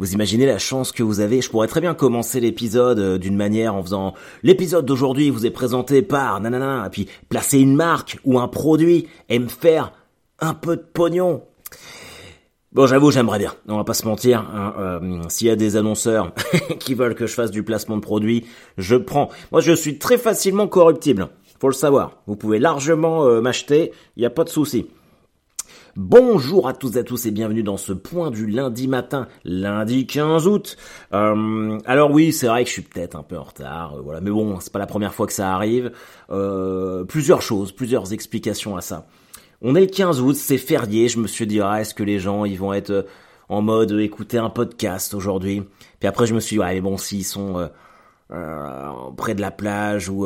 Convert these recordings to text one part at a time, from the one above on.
Vous imaginez la chance que vous avez Je pourrais très bien commencer l'épisode euh, d'une manière en faisant l'épisode d'aujourd'hui vous est présenté par nanana et puis placer une marque ou un produit et me faire un peu de pognon. Bon, j'avoue, j'aimerais bien. On va pas se mentir. Hein, euh, S'il y a des annonceurs qui veulent que je fasse du placement de produits, je prends. Moi, je suis très facilement corruptible. Faut le savoir. Vous pouvez largement euh, m'acheter. Il n'y a pas de souci. Bonjour à tous et à tous et bienvenue dans ce point du lundi matin, lundi 15 août. Euh, alors oui, c'est vrai que je suis peut-être un peu en retard, euh, voilà, mais bon, c'est pas la première fois que ça arrive. Euh, plusieurs choses, plusieurs explications à ça. On est le 15 août, c'est férié, je me suis dit ah, est-ce que les gens ils vont être en mode écouter un podcast aujourd'hui? Puis après je me suis dit ouais, mais bon s'ils sont près de la plage ou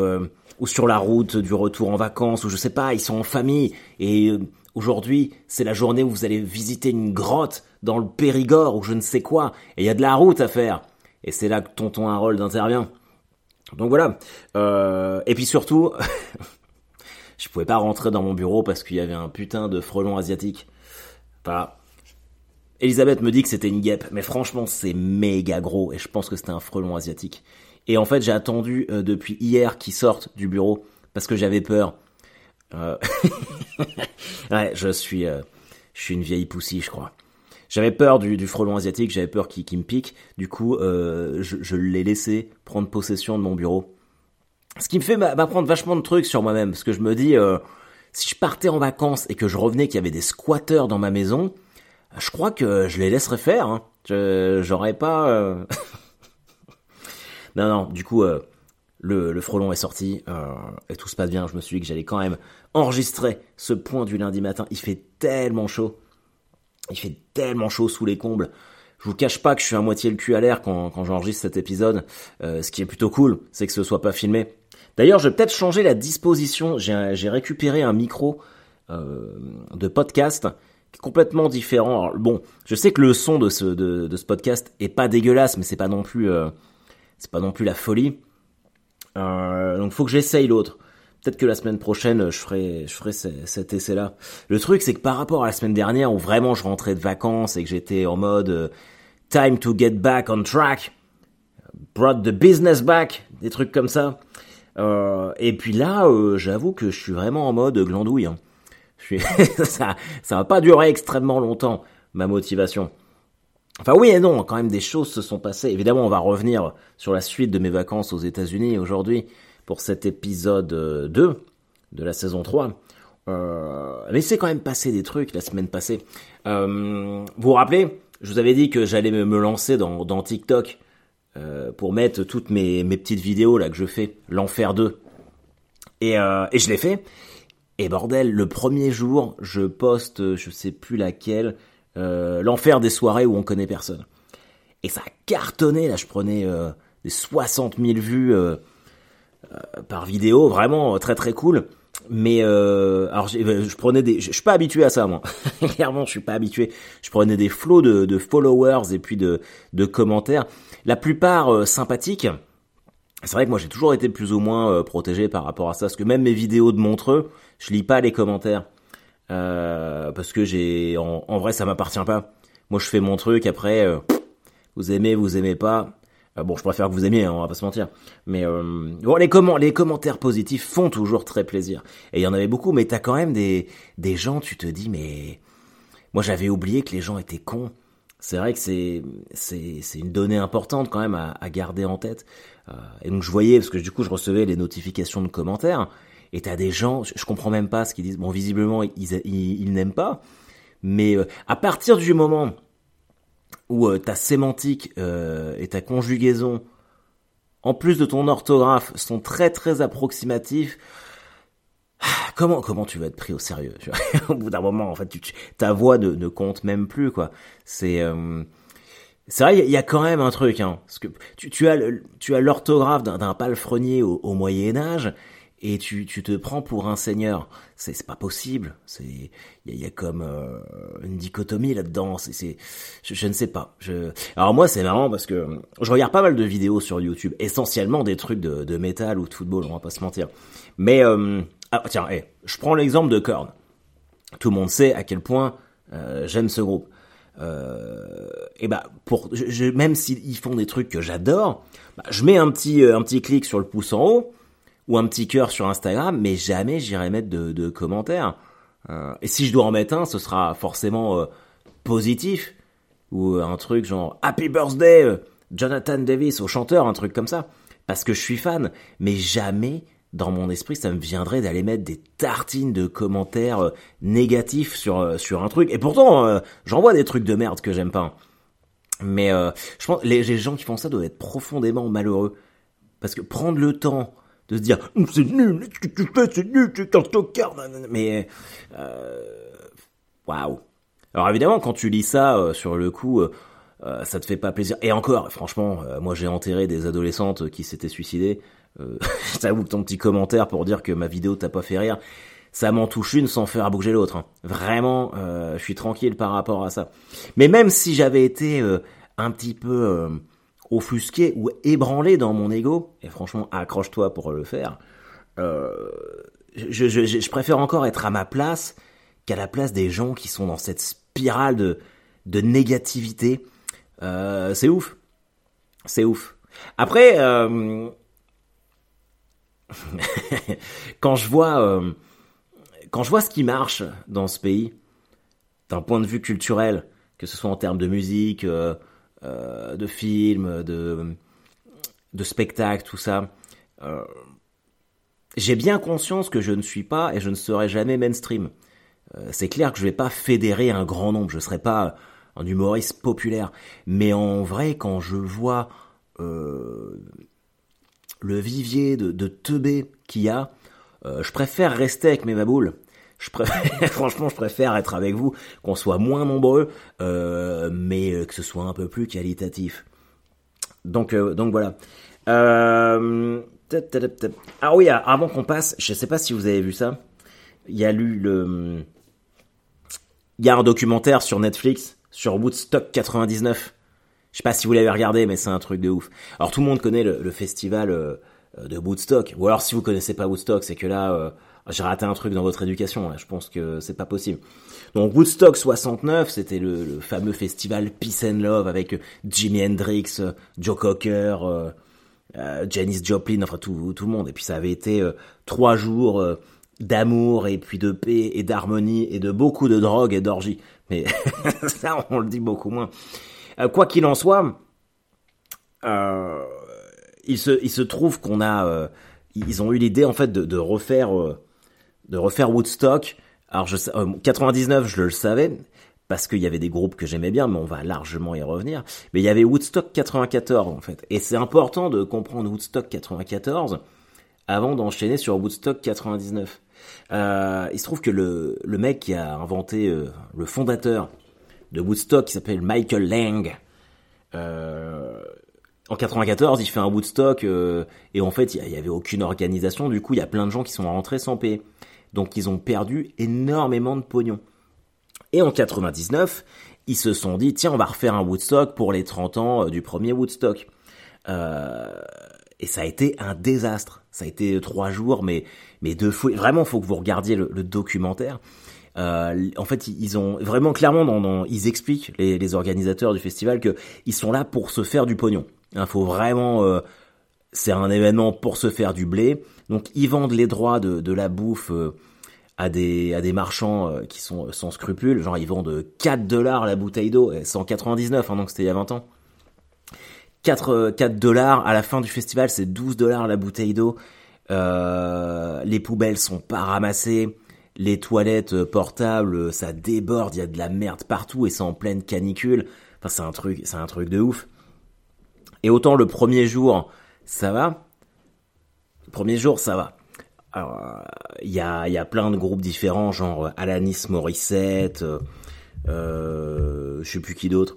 ou sur la route du retour en vacances ou je sais pas, ils sont en famille et Aujourd'hui, c'est la journée où vous allez visiter une grotte dans le Périgord ou je ne sais quoi, et il y a de la route à faire. Et c'est là que tonton Harold intervient. Donc voilà. Euh, et puis surtout, je pouvais pas rentrer dans mon bureau parce qu'il y avait un putain de frelon asiatique. Voilà. Elisabeth me dit que c'était une guêpe, mais franchement c'est méga gros et je pense que c'était un frelon asiatique. Et en fait j'ai attendu euh, depuis hier qu'il sorte du bureau parce que j'avais peur. Euh... ouais, je suis, euh, je suis une vieille poussie, je crois. J'avais peur du, frelon asiatique, j'avais peur qu'il me pique. Du coup, euh, je, l'ai laissé prendre possession de mon bureau. Ce qui me fait m'apprendre vachement de trucs sur moi-même, parce que je me dis, si je partais en vacances et que je revenais qu'il y avait des squatteurs dans ma maison, je crois que je les laisserais faire. Hein. J'aurais pas. Non, non. Du coup, le, frelon est sorti euh, et tout se passe bien. Je me suis dit que j'allais quand même enregistrer ce point du lundi matin. Il fait tellement chaud. Il fait tellement chaud sous les combles. Je vous cache pas que je suis à moitié le cul à l'air quand, j'enregistre cet épisode. Euh, ce qui est plutôt cool, c'est que ce soit pas filmé. D'ailleurs, je vais peut-être changer la disposition. J'ai récupéré un micro euh, de podcast qui est complètement différent. bon, je sais que le son de ce, de, ce podcast est pas dégueulasse, mais c'est pas non plus, c'est pas non plus la folie. Euh, donc faut que j'essaye l'autre. Peut-être que la semaine prochaine, je ferai, je ferai cet essai-là. Le truc, c'est que par rapport à la semaine dernière, où vraiment je rentrais de vacances et que j'étais en mode euh, time to get back on track, brought the business back, des trucs comme ça. Euh, et puis là, euh, j'avoue que je suis vraiment en mode glandouille. Hein. Je suis ça, ça va pas durer extrêmement longtemps, ma motivation. Enfin oui et non, quand même des choses se sont passées. Évidemment, on va revenir sur la suite de mes vacances aux États-Unis aujourd'hui pour cet épisode 2 euh, de la saison 3. Euh, mais c'est quand même passé des trucs la semaine passée. Euh, vous vous rappelez, je vous avais dit que j'allais me, lancer dans, TikTok pour mettre toutes mes, petites vidéos là que je fais, l'enfer 2. Et, et je l'ai fait. Et bordel, le premier jour, je poste, je sais plus laquelle, euh, l'enfer des soirées où on connaît personne. Et ça a cartonné, là je prenais euh, des 60 000 vues euh, par vidéo, vraiment très très cool. Mais alors je prenais des, je, suis pas habitué à ça moi. Clairement, je suis pas habitué. Je prenais des flots de, followers et puis de, de commentaires, la plupart sympathiques. C'est vrai que moi j'ai toujours été plus ou moins protégé par rapport à ça, parce que même mes vidéos de Montreux, je lis pas les commentaires. Euh, parce que j'ai en, vrai ça m'appartient pas. Moi je fais mon truc après euh, vous aimez vous aimez pas. Euh, bon je préfère que vous aimiez hein, on va pas se mentir. Mais bon les comment les commentaires positifs font toujours très plaisir. Et il y en avait beaucoup mais t'as quand même des des gens tu te dis mais moi j'avais oublié que les gens étaient cons. C'est vrai que c'est c'est c'est une donnée importante quand même à, à garder en tête. et donc je voyais parce que du coup je recevais les notifications de commentaires et t'as des gens, je, comprends même pas ce qu'ils disent. Bon, visiblement, ils, ils, n'aiment pas. Mais euh, à partir du moment où euh, ta sémantique euh, et ta conjugaison, en plus de ton orthographe, sont très très approximatifs, comment comment tu vas être pris au sérieux Au bout d'un moment, en fait, ta voix ne, compte même plus, quoi. C'est c'est vrai, il y, a quand même un truc, hein, parce que tu, tu as l'orthographe d'un palefrenier au Moyen Âge, et tu, tu te prends pour un seigneur. C'est, pas possible. C'est il y a, comme euh, une dichotomie là-dedans. C'est, je, je, ne sais pas. Je... Alors moi c'est marrant parce que je regarde pas mal de vidéos sur YouTube, essentiellement des trucs de, de métal ou de football. On va pas se mentir. Mais euh... ah, tiens, hey, je prends l'exemple de Korn. Tout le monde sait à quel point euh, j'aime ce groupe. et bah pour même s'ils font des trucs que j'adore, bah, je mets un petit un petit clic sur le pouce en haut ou un petit cœur sur Instagram, mais jamais j'irai mettre de, de commentaires. Euh, et si je dois en mettre un, ce sera forcément euh, positif ou un truc genre Happy Birthday Jonathan Davis au chanteur, un truc comme ça, parce que je suis fan. Mais jamais dans mon esprit, ça me viendrait d'aller mettre des tartines de commentaires euh, négatifs sur euh, sur un truc. Et pourtant, euh, j'en vois des trucs de merde que j'aime pas. Mais je pense les, les gens qui font ça doivent être profondément malheureux parce que prendre le temps de se dire hum, c'est nul, ce que tu fais, c'est nul, c'est un tocard. Mais waouh. Alors évidemment, quand tu lis ça sur le coup. ça te fait pas plaisir. Et encore, franchement, moi j'ai enterré des adolescentes qui s'étaient suicidées. Euh, J'avoue que ton petit commentaire pour dire que ma vidéo t'a pas fait rire, ça m'en touche une sans faire bouger l'autre. Hein. Vraiment, euh, je suis tranquille par rapport à ça. Mais même si j'avais été euh, un petit peu euh, offusqué ou ébranlé dans mon ego, et franchement, accroche-toi pour le faire, euh, je, je, préfère encore être à ma place qu'à la place des gens qui sont dans cette spirale de, de négativité. c'est ouf. C'est ouf. Après, euh, quand je vois euh, quand je vois ce qui marche dans ce pays d'un point de vue culturel, que ce soit en termes de musique, euh, euh, de films, de de spectacles, tout ça, j'ai bien conscience que je ne suis pas et je ne serai jamais mainstream. c'est clair que je vais pas fédérer un grand nombre, je serai pas un humoriste populaire, mais en vrai, quand je vois le vivier de, de teubé qu'il y a, euh, je préfère rester avec mes baboules. Franchement, je préfère être avec vous, qu'on soit moins nombreux, euh, mais que ce soit un peu plus qualitatif. Donc, euh, donc voilà. Euh, ah oui, avant qu'on passe, je sais pas si vous avez vu ça. Il y a lu le, il y a un documentaire sur Netflix sur Woodstock 99. Je sais pas si vous l'avez regardé, mais c'est un truc de ouf. Alors tout le monde connaît le, festival euh, de Woodstock, ou alors si vous connaissez pas Woodstock, c'est que là, euh, j'ai raté un truc dans votre éducation. Là. Je pense que c'est pas possible. Donc Woodstock 69, c'était le, fameux festival Peace and Love avec Jimi Hendrix, Joe Cocker, euh, euh Janis Joplin, enfin tout, tout le monde. Et puis ça avait été trois jours d'amour et puis de paix et d'harmonie et de beaucoup de drogue et d'orgie. Mais ça, on le dit beaucoup moins. Euh, quoi qu'il en soit, euh, il se il se trouve qu'on a euh, ils ont eu l'idée en fait de refaire de refaire Woodstock. Alors je 99 je le savais parce qu'il y avait des groupes que j'aimais bien, mais on va largement y revenir. Mais il y avait Woodstock 94 en fait, et c'est important de comprendre Woodstock 94 avant d'enchaîner sur Woodstock 99. Euh, il se trouve que le, mec qui a inventé, euh, le fondateur de Woodstock qui s'appelle Michael Lang. Euh, en 94, il fait un Woodstock euh, et en fait, il y, avait aucune organisation. Du coup, il y a plein de gens qui sont rentrés sans payer. Donc, ils ont perdu énormément de pognon. Et en 99, ils se sont dit tiens, on va refaire un Woodstock pour les 30 ans euh, du premier Woodstock. Euh, et ça a été un désastre. Ça a été trois jours, mais mais deux fois. Vraiment, faut que vous regardiez le, documentaire. Euh, en fait, ils ont vraiment clairement, ils expliquent les, organisateurs du festival que ils sont là pour se faire du pognon. Il hein, faut vraiment, c'est un événement pour se faire du blé. Donc, ils vendent les droits de, la bouffe euh, à des marchands euh, qui sont sans scrupules. Genre, ils vendent 4 dollars la bouteille d'eau, 199, hein, donc c'était il y a 20 ans. 4, 4 dollars à la fin du festival, c'est 12 dollars la bouteille d'eau. les poubelles sont pas ramassées les toilettes euh, portables, euh, ça déborde, il y a de la merde partout et c'est en pleine canicule. Enfin, c'est un truc, c'est un truc de ouf. Et autant le premier jour, ça va. Premier jour, ça va. Il y a, y a plein de groupes différents, genre Alanis Morissette, euh, euh, je sais plus qui d'autre.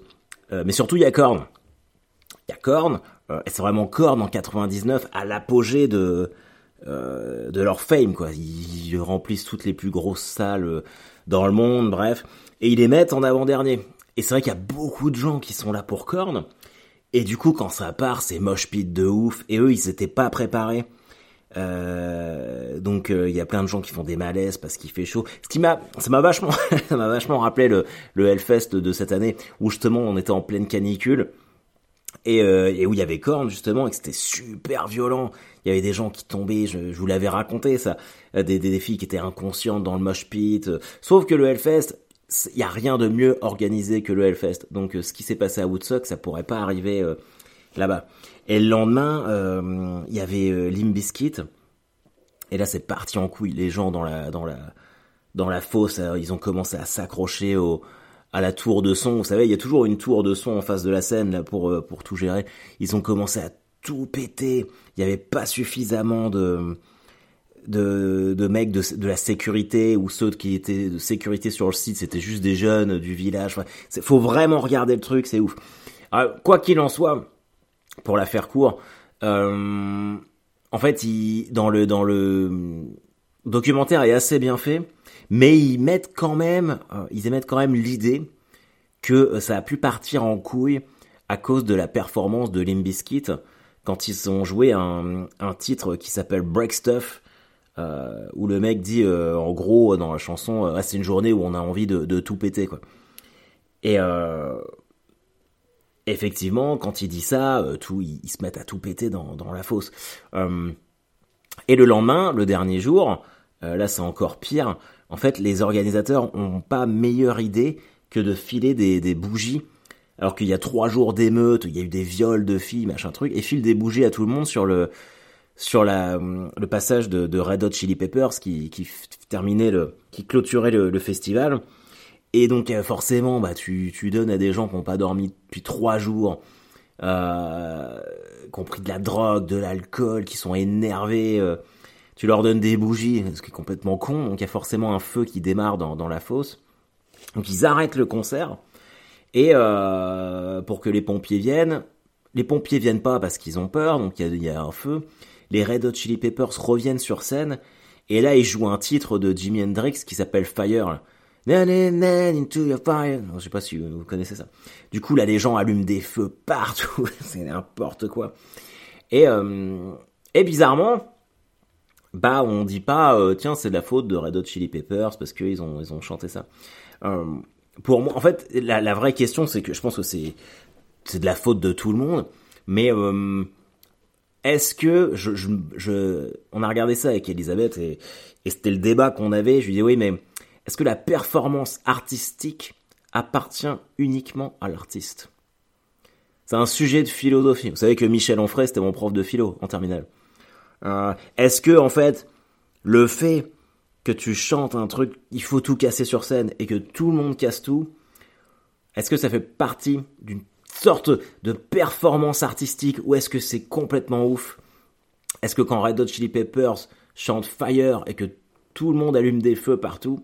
mais surtout, il y a Korn. Il y a Korn, et c'est vraiment Korn en 99 à l'apogée de, euh, de leur fame quoi. Ils, remplissent toutes les plus grosses salles euh, dans le monde, bref, et ils les mettent en avant-dernier. Et c'est vrai qu'il y a beaucoup de gens qui sont là pour Korn. Et du coup, quand ça part, c'est moche pit de ouf. Et eux, ils s'étaient pas préparés Euh, donc il y a plein de gens qui font des malaises parce qu'il fait chaud. Ce qui m'a, ça m'a vachement, ça m'a vachement rappelé le, le Hellfest de cette année où justement on était en pleine canicule et, et où il y avait Korn justement et que c'était super violent. Il y avait des gens qui tombaient, je, je vous l'avais raconté ça, des, des, des, filles qui étaient inconscientes dans le mosh pit. Sauf que le Hellfest, il y a rien de mieux organisé que le Hellfest. Donc ce qui s'est passé à Woodstock, ça pourrait pas arriver là-bas. Et le lendemain, euh, il y avait euh. Et là, c'est parti en couille. Les gens dans la dans la dans la fosse, euh, ils ont commencé à s'accrocher au à la tour de son. Vous savez, il y a toujours une tour de son en face de la scène là, pour euh, pour tout gérer. Ils ont commencé à tout péter. Il y avait pas suffisamment de de, de mecs de, de la sécurité ou ceux qui étaient de sécurité sur le site, c'était juste des jeunes du village. Enfin, faut vraiment regarder le truc, c'est ouf. Alors, quoi qu'il en soit, pour la faire court, euh, en fait, dans le dans le documentaire est assez bien fait, mais ils mettent quand même, euh, ils émettent quand même l'idée que ça a pu partir en couille à cause de la performance de Limbiskit quand ils ont joué un, titre qui s'appelle Break Stuff, euh, où le mec dit euh, en gros dans la chanson, ah, c'est une journée où on a envie de, tout péter quoi. Et euh, effectivement, quand il dit ça, euh, tout, ils, se mettent à tout péter dans, la fosse. Euh, et le lendemain, le dernier jour, euh, là c'est encore pire. En fait, les organisateurs ont pas meilleure idée que de filer des, bougies. Alors qu'il y a trois jours d'émeute, il y a eu des viols de filles, machin truc, et filent des bougies à tout le monde sur le passage de, de Red Hot Chili Peppers qui, clôturait le festival. Et donc euh, forcément, bah tu, tu donnes à des gens qui n'ont pas dormi depuis trois jours, euh, qui ont pris de la drogue, de l'alcool, qui sont énervés. Euh, tu leur donnes des bougies, ce qui est complètement con. Donc il y a forcément un feu qui démarre dans, dans la fosse. Donc ils arrêtent le concert et euh, pour que les pompiers viennent. Les pompiers viennent pas parce qu'ils ont peur, donc il y, y a, un feu. Les Red Hot Chili Peppers reviennent sur scène et là ils jouent un titre de Jimi Hendrix qui s'appelle Fire. Into your fire. je sais pas si vous connaissez ça. Du coup, là, les gens allument des feux partout. c'est n'importe quoi. Et, euh, et bizarrement, bah, on dit pas, euh, tiens, c'est de la faute de Red Hot Chili Peppers parce qu'ils ont, ils ont chanté ça. Euh, pour moi, en fait, la, vraie question, c'est que je pense que c'est, c'est de la faute de tout le monde. Mais est-ce que je, je, on a regardé ça avec Elisabeth et, et c'était le débat qu'on avait. Je lui dis oui, mais est-ce que la performance artistique appartient uniquement à l'artiste? C'est un sujet de philosophie. Vous savez que Michel Onfray, c'était mon prof de philo en terminale. Euh, Est-ce que, en fait, le fait que tu chantes un truc, il faut tout casser sur scène et que tout le monde casse tout, est-ce que ça fait partie d'une sorte de performance artistique ou est-ce que c'est complètement ouf? Est-ce que quand Red Hot Chili Peppers chante Fire et que tout le monde allume des feux partout.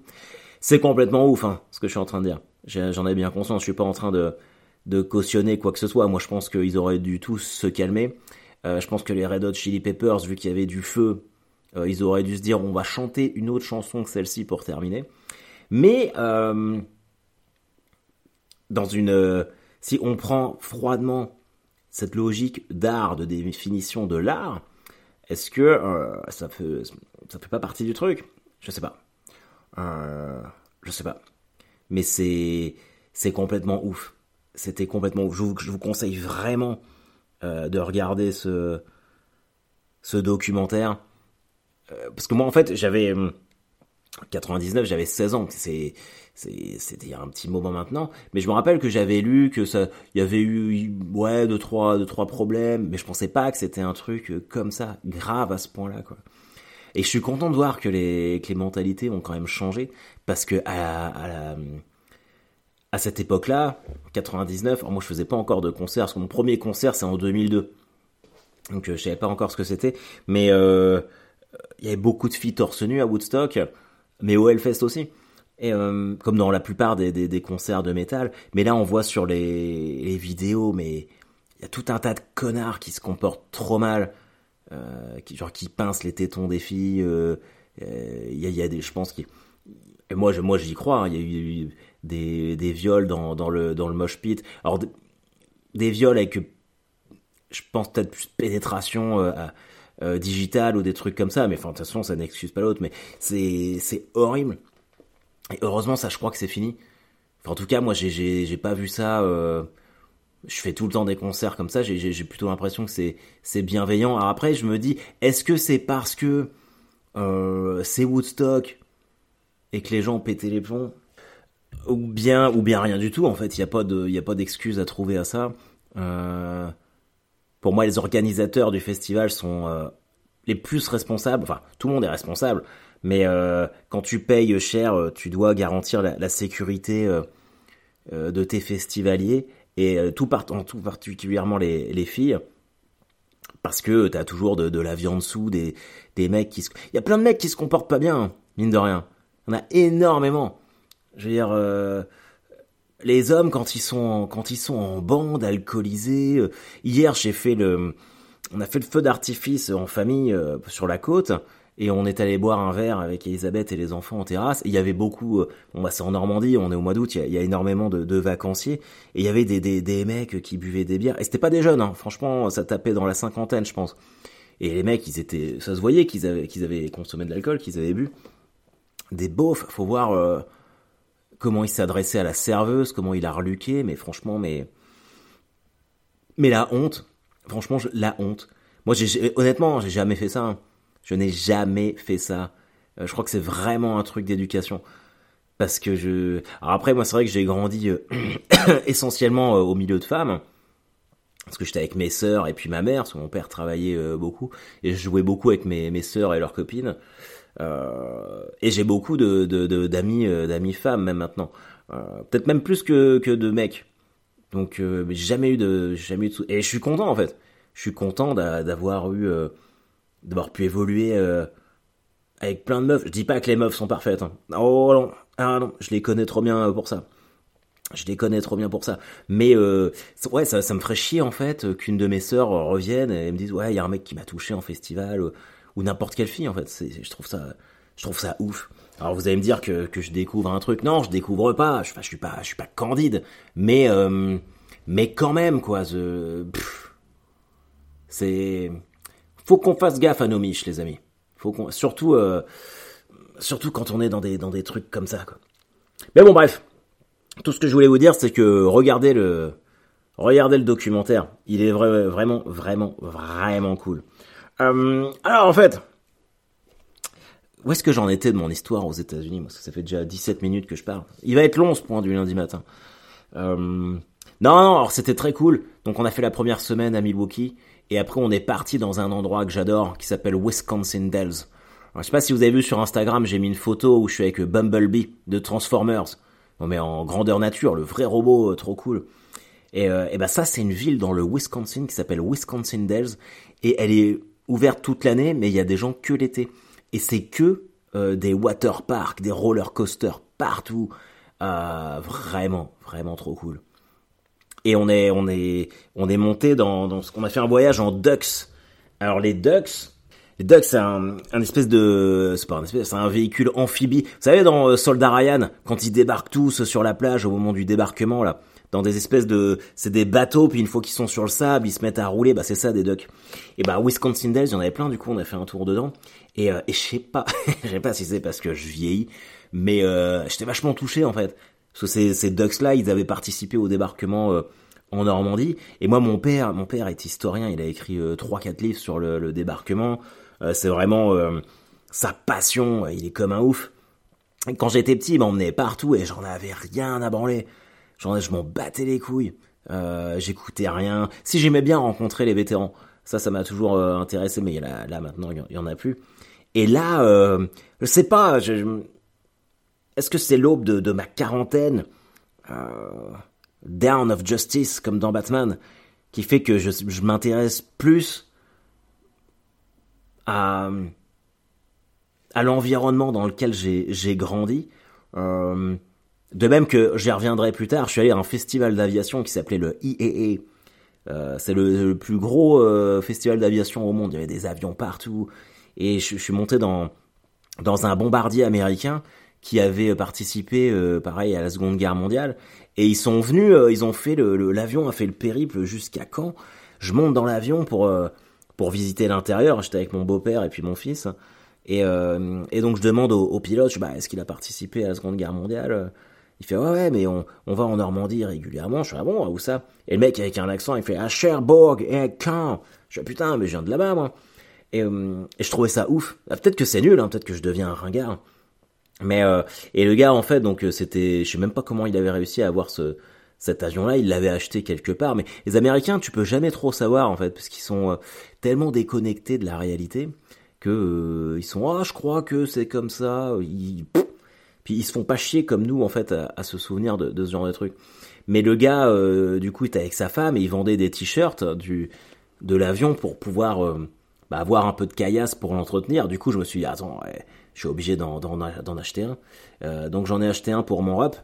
C'est complètement ouf, hein, ce que je suis en train de dire. J'en ai bien conscience, je suis pas en train de, cautionner quoi que ce soit. Moi, je pense qu'ils auraient dû tous se calmer. Euh, je pense que les Red Hot Chili Peppers, vu qu'il y avait du feu, euh, ils auraient dû se dire on va chanter une autre chanson que celle-ci pour terminer. Mais euh, dans une, si on prend froidement cette logique d'art, de définition de l'art, est-ce que ça fait ça fait pas partie du truc? Je sais pas. Euh, je sais pas. Mais c'est c'est complètement ouf. C'était complètement ouf. Je vous, je vous conseille vraiment euh, de regarder ce ce documentaire euh, parce que moi en fait j'avais 99 hum, j'avais 16 ans c'est c'était un petit moment maintenant mais je me rappelle que j'avais lu que ça il y avait eu ouais deux trois deux trois problèmes mais je pensais pas que c'était un truc comme ça grave à ce point-là quoi et je suis content de voir que les, que les mentalités ont quand même changé, parce que à, à, cette époque-là, 99, moi je faisais pas encore de concert, parce que mon premier concert c'est en 2002. Donc euh, je savais pas encore ce que c'était, mais euh, il y avait beaucoup de filles torse nu à Woodstock, mais au Hellfest aussi. Et euh, comme dans la plupart des, des, des, concerts de métal, mais là on voit sur les, les vidéos, mais il y a tout un tas de connards qui se comportent trop mal. Euh, genre qui pince les tétons des filles. Il euh, euh, y, a, des, je pense qui et moi, je, moi, j'y crois. Il hein, y a eu des, viols dans, le dans le mosh pit. Alors des, viols avec, je pense peut-être plus pénétration. euh, digitales ou des trucs comme ça. Mais enfin, de toute façon, ça n'excuse pas l'autre. Mais c'est horrible. Et heureusement, ça, je crois que c'est fini. En tout cas, moi, j'ai pas vu ça. Je fais tout le temps des concerts comme ça. J'ai plutôt l'impression que c'est bienveillant. Alors après, je me dis, est-ce que c'est parce que euh, c'est Woodstock et que les gens ont pété les plombs? Ou bien ou bien rien du tout en fait. Il n'y a pas d'excuse à trouver à ça. Euh, pour moi les organisateurs du festival sont euh, les plus responsables. Enfin tout le monde est responsable. Mais quand tu payes cher tu dois garantir la, sécurité de tes festivaliers et tout, part, tout particulièrement les, les filles parce que t'as toujours de, la viande sous des, des mecs qui se... il y a plein de mecs qui se comportent pas bien mine de rien on a énormément je veux dire, euh, les hommes quand ils sont quand ils sont en bande, alcoolisés. Euh, hier, j'ai fait le, on a fait le feu d'artifice en famille euh, sur la côte. Et on est allé boire un verre avec Elisabeth et les enfants en terrasse. il y avait beaucoup, bon bah c'est en Normandie, on est au mois d'août, il y, a énormément de, vacanciers. Et il y avait des, des, des, mecs qui buvaient des bières. Et c'était pas des jeunes, hein. franchement, ça tapait dans la cinquantaine, je pense. Et les mecs, ils étaient, ça se voyait qu'ils avaient, avaient consommé de l'alcool, qu'ils avaient bu. Des beaufs, faut voir comment il s'adressait à la serveuse, comment il a reluqué, mais franchement, mais. Mais la honte, franchement, la honte. Moi, j'ai, honnêtement, j'ai jamais fait ça. Hein. Je n'ai jamais fait ça. Euh, je crois que c'est vraiment un truc d'éducation. Parce que je. Alors après, moi, c'est vrai que j'ai grandi euh, essentiellement euh, au milieu de femmes. Parce que j'étais avec mes sœurs et puis ma mère, parce que mon père travaillait beaucoup. Et je jouais beaucoup avec mes, mes sœurs et leurs copines. Euh, et j'ai beaucoup de, d'amis, euh, d'amis femmes même maintenant. Euh, peut-être même plus que, que de mecs. Donc j'ai jamais eu de jamais eu de et je suis content en fait. Je suis content d'avoir eu d'avoir pu évoluer avec plein de meufs. Je dis pas que les meufs sont parfaites. Hein. Oh non, ah non, je les connais trop bien pour ça. Je les connais trop bien pour ça. Mais ouais, ça, ça me ferait chier en fait qu'une de mes sœurs revienne et me dise ouais, il y a un mec qui m'a touché en festival ou n'importe quelle fille en fait. Je trouve ça, je trouve ça ouf. Alors vous allez me dire que, je découvre un truc. Non, je découvre pas. Je, suis pas, je suis candide. Mais euh, mais quand même quoi. C'est, faut qu'on fasse gaffe à nos miches, les amis. Faut qu'on, surtout euh, surtout quand on est dans des dans des trucs comme ça. Mais bon bref. Tout ce que je voulais vous dire, c'est que regardez le regardez le documentaire. Il est vraiment vraiment vraiment cool. Euh, alors en fait, où est-ce que j'en étais de mon histoire aux États-Unis? Parce que ça fait déjà 17 minutes que je parle. Il va être long ce point du lundi matin. Euh, non, non, alors c'était très cool. Donc on a fait la première semaine à Milwaukee et après on est parti dans un endroit que j'adore qui s'appelle Wisconsin Dells. Alors, je sais pas si vous avez vu sur Instagram, j'ai mis une photo où je suis avec Bumblebee de Transformers. Non mais en grandeur nature, le vrai robot, euh, trop cool. Et, euh, ben ça c'est une ville dans le Wisconsin qui s'appelle Wisconsin Dells et elle est ouverte toute l'année, mais il y a des gens que l'été. Et c'est que euh, des water parks, des roller coasters partout. Euh, vraiment, vraiment trop cool. Et on est, on est, on est monté dans, dans ce qu'on a fait un voyage en ducks. Alors les ducks, les ducks c'est un, un, espèce de, c'est pas un espèce, c'est un véhicule amphibie. Vous savez dans euh, Soldat Ryan, quand ils débarquent tous sur la plage au moment du débarquement là, dans des espèces de, c'est des bateaux, puis une fois qu'ils sont sur le sable, ils se mettent à rouler, bah c'est ça des ducks. Et bah Wisconsin Dells, il y en avait plein, du coup on a fait un tour dedans. Et, euh, et je sais pas, je sais pas si c'est parce que je vieillis, mais euh, j'étais vachement touché en fait. Parce que ces, ces ducks-là, ils avaient participé au débarquement euh, en Normandie. Et moi, mon père, mon père est historien, il a écrit euh, trois, quatre livres sur le, débarquement. c'est vraiment sa passion, il est comme un ouf. Quand j'étais petit, il m'emmenait partout et j'en avais rien à branler. J'en, je m'en battais les couilles. Euh, j'écoutais rien. Si j'aimais bien rencontrer les vétérans, ça, ça m'a toujours euh, intéressé, mais là, là maintenant, il y, en a plus. Et là, euh, je sais pas, je, est-ce que c'est l'aube de, ma quarantaine, euh, Down of Justice, comme dans Batman, qui fait que je, je m'intéresse plus à, l'environnement dans lequel j'ai, grandi. Euh, de même que j'y reviendrai plus tard, je suis allé à un festival d'aviation qui s'appelait le IAA. Euh, c'est le, plus gros festival d'aviation au monde. Il y avait des avions partout. Et je, suis monté dans, dans un bombardier américain qui avait participé, euh, pareil, à la Seconde Guerre mondiale. Et ils sont venus, ils ont fait le, l'avion a fait le périple jusqu'à Caen. Je monte dans l'avion pour pour visiter l'intérieur. J'étais avec mon beau-père et puis mon fils. Et, euh, et donc je demande au, pilote, je bah, est-ce qu'il a participé à la Seconde Guerre mondiale? Il fait ouais ouais mais on, on va en Normandie régulièrement. Je suis ah bon où ça? Et le mec avec un accent il fait à Cherbourg et à Caen. Je suis putain mais je viens de là-bas moi. Et, euh, et je trouvais ça ouf. Ah, peut-être que c'est nul, hein, peut-être que je deviens un ringard. Mais euh, et le gars en fait donc c'était je sais même pas comment il avait réussi à avoir ce cet avion-là, il l'avait acheté quelque part. Mais les Américains, tu peux jamais trop savoir en fait, parce qu'ils sont euh, tellement déconnectés de la réalité que euh, ils sont ah je crois que c'est comme ça. Ils, puis ils se font pas chier comme nous en fait à, se souvenir de, ce genre de truc. Mais le gars, euh, du coup, était avec sa femme et il vendait des t-shirts du de l'avion pour pouvoir bah, avoir un peu de caillasse pour l'entretenir. Du coup, je me suis dit attends, je suis obligé d'en acheter un. donc j'en ai acheté un pour mon rep.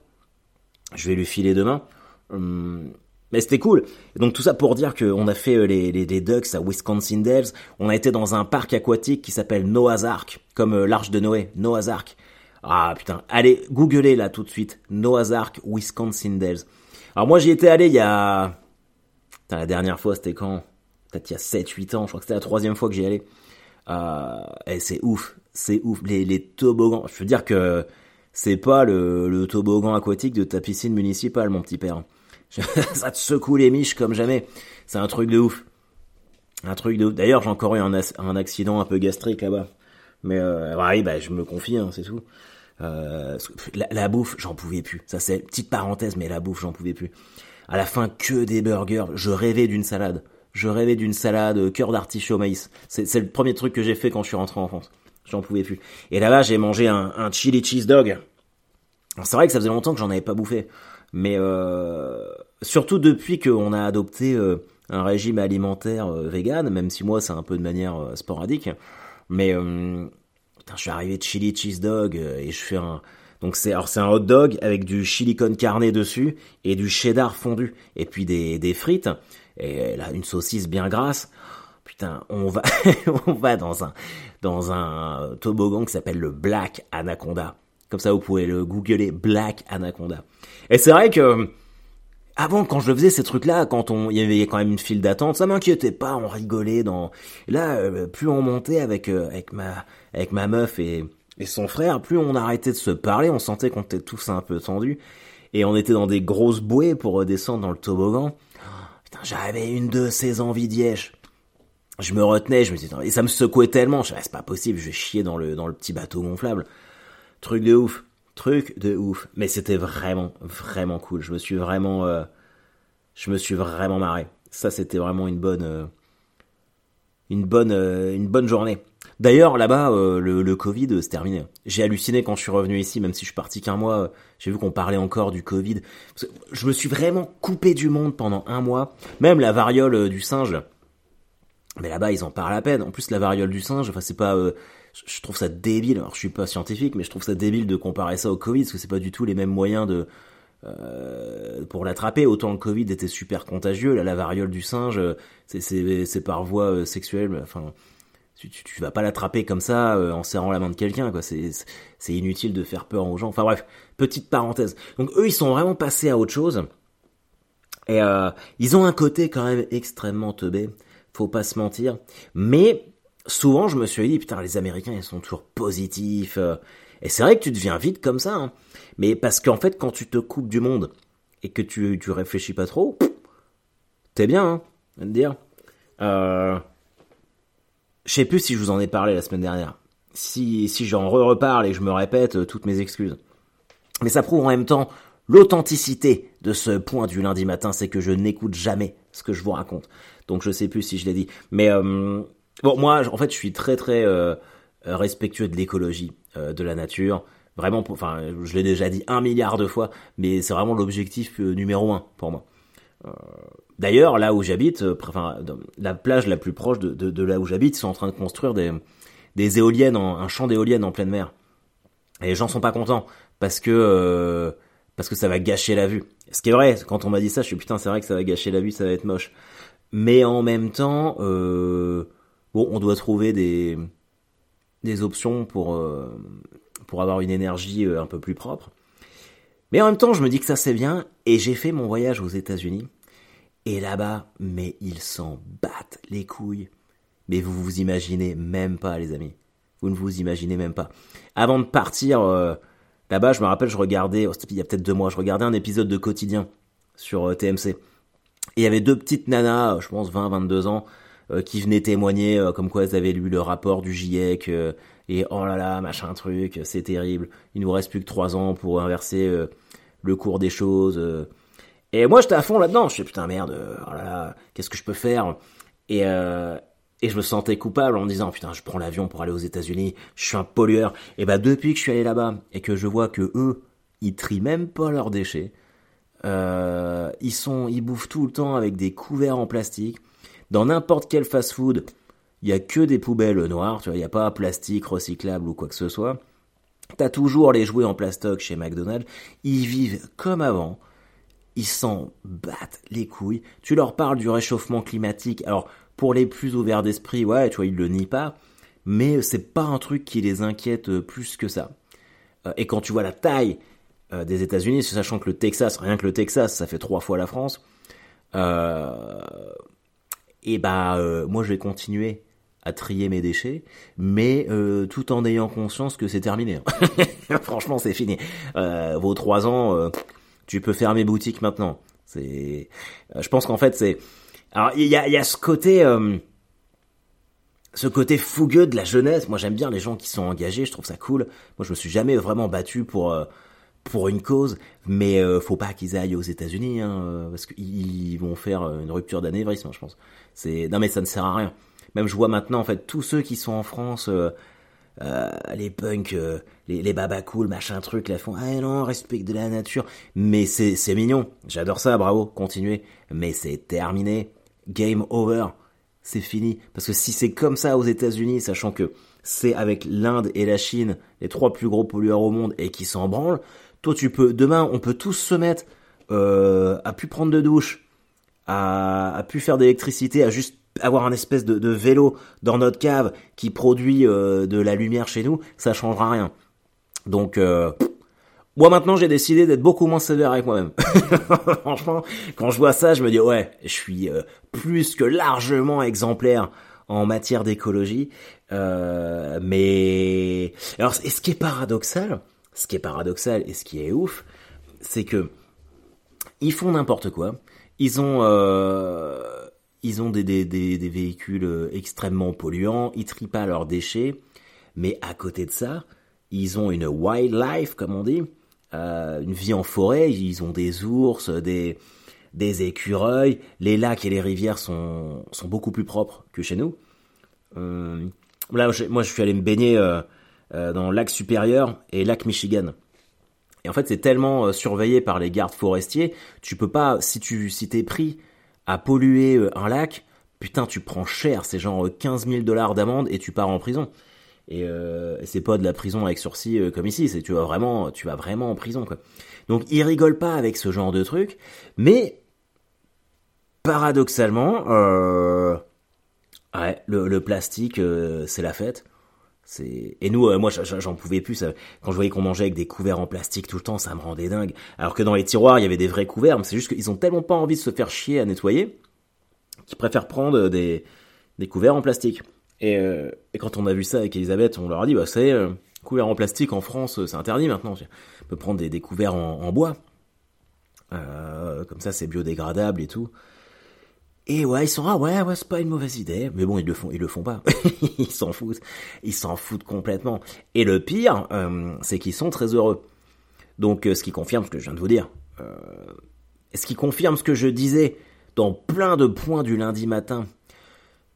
Je vais lui filer demain. Hum, mais c'était cool. donc tout ça pour dire qu'on a fait euh, les, les, les, Ducks à Wisconsin Dells. On a été dans un parc aquatique qui s'appelle Noah's Ark, comme euh, l'arche de Noé, Noah's Ark. Ah putain, allez, googlez là tout de suite. Noah's Ark, Wisconsin Dells. Alors moi j'y étais allé il y a... Putain, la dernière fois c'était quand? Peut-être il y a 7-8 ans, je crois que c'était la troisième fois que j'y allais. Euh, et c'est ouf, c'est ouf. Les, toboggans, je veux dire que c'est pas le, toboggan aquatique de ta piscine municipale, mon petit père. ça te secoue les miches comme jamais. C'est un truc de ouf. Un truc de ouf. D'ailleurs, j'ai encore eu un, accident un peu gastrique là-bas. Mais euh, oui, bah, je me confie, hein, c'est tout. Euh, la, bouffe, j'en pouvais plus. Ça c'est petite parenthèse, mais la bouffe, j'en pouvais plus. À la fin, que des burgers. Je rêvais d'une salade. Je rêvais d'une salade euh, cœur d'artichaut maïs. C'est le premier truc que j'ai fait quand je suis rentré en France. J'en pouvais plus. Et là-bas, j'ai mangé un, un chili cheese dog. C'est vrai que ça faisait longtemps que j'en avais pas bouffé. Mais euh, surtout depuis qu'on a adopté euh, un régime alimentaire euh, vegan, même si moi c'est un peu de manière sporadique. Mais putain, je suis arrivé de chili cheese dog et je fais un donc c'est alors c'est un hot dog avec du chili con carne dessus et du cheddar fondu et puis des, des frites et là une saucisse bien grasse. Putain, on va on va dans un dans un toboggan qui s'appelle le Black Anaconda. Comme ça vous pouvez le googler Black Anaconda. Et c'est vrai que avant, quand je faisais ces trucs-là, quand on, il y avait quand même une file d'attente, ça m'inquiétait pas, on rigolait dans. Là, euh, plus on montait avec euh, avec ma avec ma meuf et et son frère, plus on arrêtait de se parler, on sentait qu'on était tous un peu tendus et on était dans des grosses bouées pour redescendre dans le toboggan. Putain, j'avais une de ces envies d'Ièche. Je me retenais, je me disais, et ça me secouait tellement, je me c'est pas possible, je vais chier dans le dans le petit bateau gonflable. Truc de ouf. Truc de ouf. Mais c'était vraiment, vraiment cool. Je me suis vraiment, euh, je me suis vraiment marré. Ça, c'était vraiment une bonne, euh, une bonne, euh, une bonne journée. D'ailleurs, là-bas, le, le, Covid, c'est terminé. J'ai halluciné quand je suis revenu ici, même si je suis parti qu'un mois. J'ai vu qu'on parlait encore du Covid. Je me suis vraiment coupé du monde pendant un mois. Même la variole du singe. Mais là-bas, ils en parlent à peine. En plus, la variole du singe, enfin, c'est pas je trouve ça débile. Alors je suis pas scientifique, mais je trouve ça débile de comparer ça au Covid parce que c'est pas du tout les mêmes moyens de euh, pour l'attraper. Autant le Covid était super contagieux, là la variole du singe, c'est par voie euh, sexuelle. Enfin, tu, tu, vas pas l'attraper comme ça euh, en serrant la main de quelqu'un, quoi. C'est c'est inutile de faire peur aux gens. Enfin bref, petite parenthèse. Donc eux, ils sont vraiment passés à autre chose. Et euh, ils ont un côté quand même extrêmement teubé, faut pas se mentir. Mais souvent je me suis dit putain les Américains ils sont toujours positifs euh. et c'est vrai que tu deviens vite comme ça hein. mais parce qu'en fait quand tu te coupes du monde et que tu tu réfléchis pas trop t'es bien hein à te dire euh... je sais plus si je vous en ai parlé la semaine dernière si si j'en reparle et je me répète euh, toutes mes excuses mais ça prouve en même temps l'authenticité de ce point du lundi matin c'est que je n'écoute jamais ce que je vous raconte donc je sais plus si je l'ai dit mais euh, Bon, moi, en fait, je suis très très euh, respectueux de l'écologie, de la nature. Vraiment, enfin, je l'ai déjà dit un milliard de fois, mais c'est vraiment l'objectif numéro un pour moi. D'ailleurs, là où j'habite, enfin, la plage la plus proche de, là où j'habite, ils sont en train de construire des, éoliennes, en, un champ d'éoliennes en pleine mer. Et les gens sont pas contents parce que parce que ça va gâcher la vue. Ce qui est vrai, quand on m'a dit ça, je suis putain, c'est vrai que ça va gâcher la vue, ça va être moche. Mais en même temps, euh, bon, on doit trouver des, des options pour, euh, pour avoir une énergie euh, un peu plus propre. Mais en même temps, je me dis que ça c'est bien, et j'ai fait mon voyage aux États-Unis, et là-bas, mais ils s'en battent les couilles. Mais vous vous imaginez même pas, les amis. Vous ne vous imaginez même pas. Avant de partir euh, là-bas, je me rappelle, je regardais, oh, il y a peut-être deux mois, je regardais un épisode de quotidien sur euh, TMC. Et il y avait deux petites nanas, je pense 20, 22 ans, qui venaient témoigner comme quoi elles avaient lu le rapport du GIEC et oh là là, machin truc, c'est terrible. Il nous reste plus que trois ans pour inverser le cours des choses. Et moi, j'étais à fond là-dedans. Je suis putain merde, oh là là, qu'est-ce que je peux faire? Et euh, et je me sentais coupable en me disant putain, je prends l'avion pour aller aux États-Unis, je suis un pollueur. Et bah depuis que je suis allé là-bas et que je vois que eux, ils trient même pas leurs déchets. Euh, ils sont, ils bouffent tout le temps avec des couverts en plastique. Dans n'importe quel fast-food, il y a que des poubelles noires. Tu vois, il y a pas plastique recyclable ou quoi que ce soit. T'as toujours les jouets en plastoc chez McDonald's. Ils vivent comme avant ils s'en battent les couilles. Tu leur parles du réchauffement climatique. Alors, pour les plus ouverts d'esprit, ouais, tu vois, ils le nient pas. Mais c'est pas un truc qui les inquiète euh, plus que ça. Euh, et quand tu vois la taille euh, des États-Unis, sachant que le Texas, rien que le Texas, ça fait trois fois la France, et bah, moi je vais continuer à trier mes déchets, mais tout en ayant conscience que c'est terminé. Franchement, c'est fini. vos trois ans, tu peux fermer boutique maintenant. C'est, euh, je pense qu'en fait c'est, alors il y a, y a ce côté, euh, ce côté fougueux de la jeunesse. Moi j'aime bien les gens qui sont engagés, je trouve ça cool. Moi je me suis jamais vraiment battu pour euh, pour une cause, mais faut pas qu'ils aillent aux États-Unis hein, parce qu'ils vont faire une rupture d'anévrisme, je pense. C'est non mais ça ne sert à rien. Même je vois maintenant en fait tous ceux qui sont en France euh, les punks, euh, les, les baba cool, machin truc, la font, ah non, respect de la nature. Mais c'est, c'est mignon. J'adore ça, bravo, continuez. Mais c'est terminé. Game over. C'est fini. Parce que si c'est comme ça aux États-Unis, sachant que c'est avec l'Inde et la Chine, les trois plus gros pollueurs au monde, et qui s'en branlent, toi tu peux, demain, on peut tous se mettre euh, à plus prendre de douche, à plus faire d'électricité, à juste avoir un espèce de, vélo dans notre cave qui produit euh, de la lumière chez nous, ça changera rien. Donc, euh, moi maintenant j'ai décidé d'être beaucoup moins sévère avec moi-même. Franchement, quand je vois ça, je me dis ouais, je suis euh, plus que largement exemplaire en matière d'écologie. mais alors, et ce qui est paradoxal, ce qui est paradoxal et ce qui est ouf, c'est que ils font n'importe quoi. Ils ont ils ont des, des, des, des, véhicules euh, extrêmement polluants, ils trient pas leurs déchets, mais à côté de ça, ils ont une wildlife, comme on dit, euh, une vie en forêt, ils ont des ours, des, des écureuils, les lacs et les rivières sont, sont beaucoup plus propres que chez nous. Euh, là, moi, je suis allé me baigner dans le lac supérieur et lac Michigan. Et en fait, c'est tellement surveillé par les gardes forestiers, tu peux pas, si tu si t'es pris polluer euh, un lac, putain, tu prends cher, c'est genre 15 000 dollars d'amende et tu pars en prison. Et euh, c'est pas de la prison avec sursis euh, comme ici, c'est tu vas vraiment, tu vas vraiment en prison. Donc ils rigolent pas avec ce genre de truc, mais paradoxalement, euh, ouais, le plastique c'est la fête. Et nous, moi, j'en pouvais plus. Quand je voyais qu'on mangeait avec des couverts en plastique tout le temps, ça me rendait dingue. Alors que dans les tiroirs, il y avait des vrais couverts, mais c'est juste qu'ils ont tellement pas envie de se faire chier à nettoyer qu'ils préfèrent prendre des des couverts en plastique. Et, euh, et quand on a vu ça avec Elisabeth, on leur a dit, bah, c'est euh, couverts en plastique en France, c'est interdit maintenant. On peut prendre des, couverts en, bois. Euh, comme ça, c'est biodégradable et tout. Et ouais, ils sont ah ouais, ouais, c'est pas une mauvaise idée, mais bon, ils le font, ils le font pas. ils s'en foutent, ils s'en foutent complètement. Et le pire, euh, c'est qu'ils sont très heureux. Donc, euh, ce qui confirme ce que je viens de vous dire. Euh, ce qui confirme ce que je disais dans plein de points du lundi matin.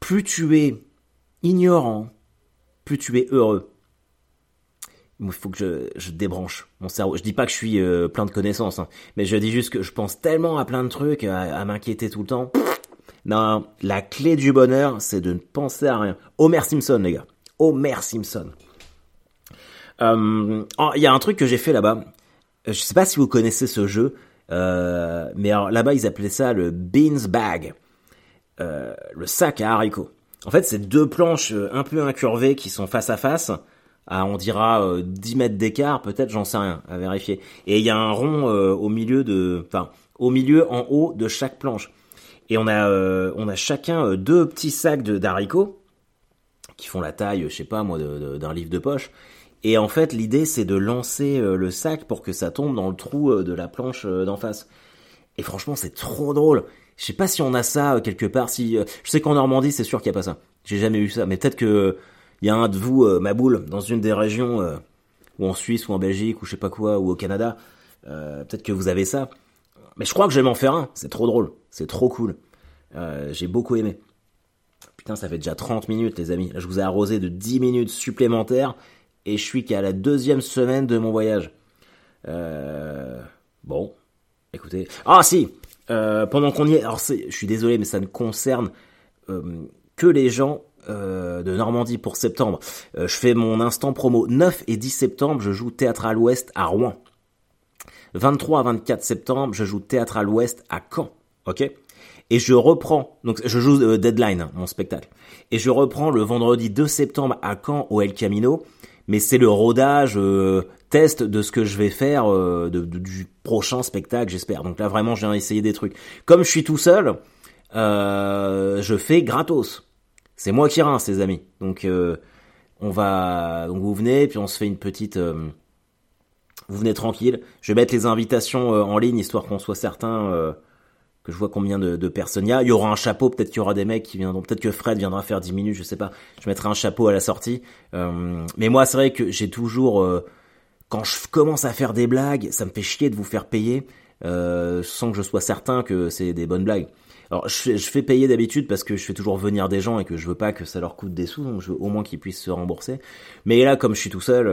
Plus tu es ignorant, plus tu es heureux. Il faut que je, débranche mon cerveau. Je dis pas que je suis plein de connaissances, hein, mais je dis juste que je pense tellement à plein de trucs, à m'inquiéter tout le temps. Non, la clé du bonheur, c'est de ne penser à rien. Homer Simpson, les gars. Homer Simpson. Euh, oh, il y a un truc que j'ai fait là-bas. Je sais pas si vous connaissez ce jeu, euh, mais là-bas ils appelaient ça le beans bag, euh, le sac à haricots. En fait, c'est deux planches un peu incurvées qui sont face à face, à on dira 10 mètres d'écart, peut-être, j'en sais rien, à vérifier. Et il y a un rond au milieu de, enfin, au milieu en haut de chaque planche. Et on a, euh, on a chacun euh, deux petits sacs d'haricots qui font la taille, je sais pas moi, d'un livre de poche. Et en fait, l'idée, c'est de lancer le sac pour que ça tombe dans le trou de la planche d'en face. Et franchement, c'est trop drôle. Je sais pas si on a ça quelque part. Si je sais qu'en Normandie, c'est sûr qu'il y a pas ça. J'ai jamais eu ça, mais peut-être que il y a un de vous, ma boule, dans une des régions, ou en Suisse, ou en Belgique, ou je sais pas quoi, ou au Canada. peut-être que vous avez ça. Mais je crois que je vais m'en faire un. C'est trop drôle. C'est trop cool. Euh, j'ai beaucoup aimé. Putain, ça fait déjà 30 minutes, les amis. Je vous ai arrosé de 10 minutes supplémentaires et je suis qu'à la deuxième semaine de mon voyage. Euh, bon, écoutez. Ah si, euh, pendant qu'on y est, alors je suis désolé, mais ça ne concerne que les gens de Normandie pour septembre. je fais mon instant promo 9 et 10 septembre. Je joue Théâtre à l'Ouest à Rouen. 23 à 24 septembre, je joue Théâtre à l'Ouest à Caen. Ok? Et je reprends, donc je joue euh, Deadline, hein, mon spectacle, et je reprends le vendredi 2 septembre à Caen au El Camino, mais c'est le rodage euh, test de ce que je vais faire euh, du prochain spectacle, j'espère. Donc là vraiment, j'ai essayé des trucs. Comme je suis tout seul, je fais gratos. C'est moi qui rince, les amis. Donc on va, donc vous venez, puis on se fait une petite. Vous venez tranquille. Je vais mettre les invitations en ligne histoire qu'on soit certain que je vois combien de, personnes il y a. Il y aura un chapeau, peut-être qu'il y aura des mecs qui viendront, peut-être que Fred viendra faire 10 minutes, je sais pas. Je mettrai un chapeau à la sortie. Euh, mais moi, c'est vrai que j'ai toujours, euh, quand je commence à faire des blagues, ça me fait chier de vous faire payer euh, sans que je sois certain que c'est des bonnes blagues. Alors, je, fais payer d'habitude parce que je fais toujours venir des gens et que je veux pas que ça leur coûte des sous, donc je veux au moins qu'ils puissent se rembourser. Mais là, comme je suis tout seul,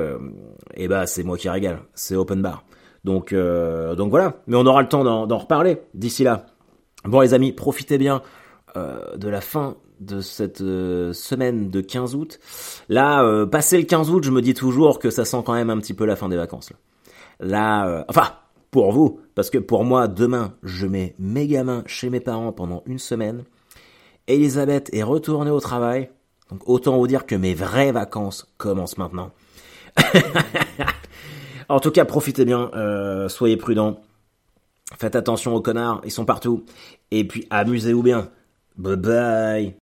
et eh bah c'est moi qui régale, c'est open bar. Donc, donc voilà. Mais on aura le temps d'en reparler d'ici là. Bon les amis, profitez bien euh, de la fin de cette euh, semaine de 15 août. Là, euh, passé le 15 août, je me dis toujours que ça sent quand même un petit peu la fin des vacances. Là, enfin, pour vous, parce que pour moi, demain, je mets mes gamins chez mes parents pendant une semaine. Elisabeth est retournée au travail. Donc autant vous dire que mes vraies vacances commencent maintenant. en tout cas, profitez bien, soyez prudents. Faites attention aux connards, ils sont partout. Et puis amusez-vous bien. Bye bye